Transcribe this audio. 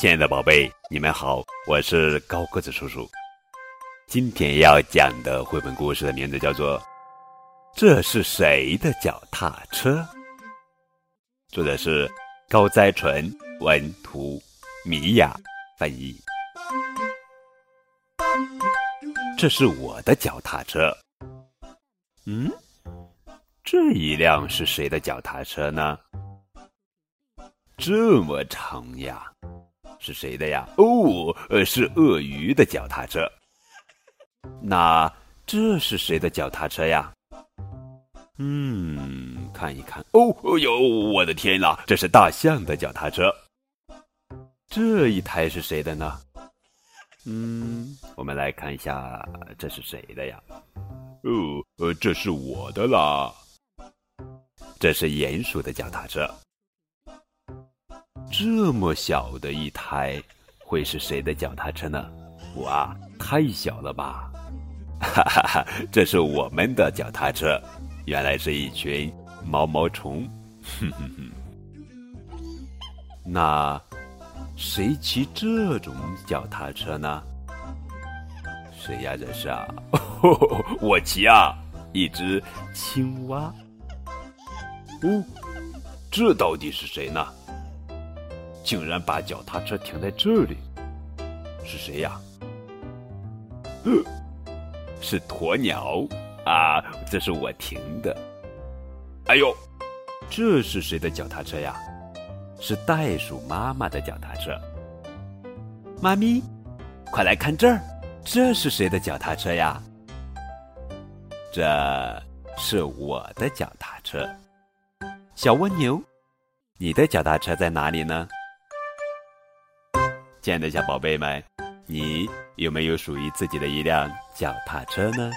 亲爱的宝贝，你们好，我是高个子叔叔。今天要讲的绘本故事的名字叫做《这是谁的脚踏车》，作者是高哉纯，文图，米娅翻译。这是我的脚踏车。嗯，这一辆是谁的脚踏车呢？这么长呀！是谁的呀？哦，呃，是鳄鱼的脚踏车。那这是谁的脚踏车呀？嗯，看一看。哦，哦哟，我的天呐，这是大象的脚踏车。这一台是谁的呢？嗯，我们来看一下，这是谁的呀？哦，呃，这是我的啦。这是鼹鼠的脚踏车。这么小的一台，会是谁的脚踏车呢？哇，太小了吧！哈哈哈，这是我们的脚踏车，原来是一群毛毛虫。哼哼哼，那谁骑这种脚踏车呢？谁呀？这是啊，我骑啊，一只青蛙。哦，这到底是谁呢？竟然把脚踏车停在这里，是谁呀？是鸵鸟啊！这是我停的。哎呦，这是谁的脚踏车呀？是袋鼠妈妈的脚踏车。妈咪，快来看这儿，这是谁的脚踏车呀？这是我的脚踏车。小蜗牛，你的脚踏车在哪里呢？亲爱的小宝贝们，你有没有属于自己的一辆脚踏车呢？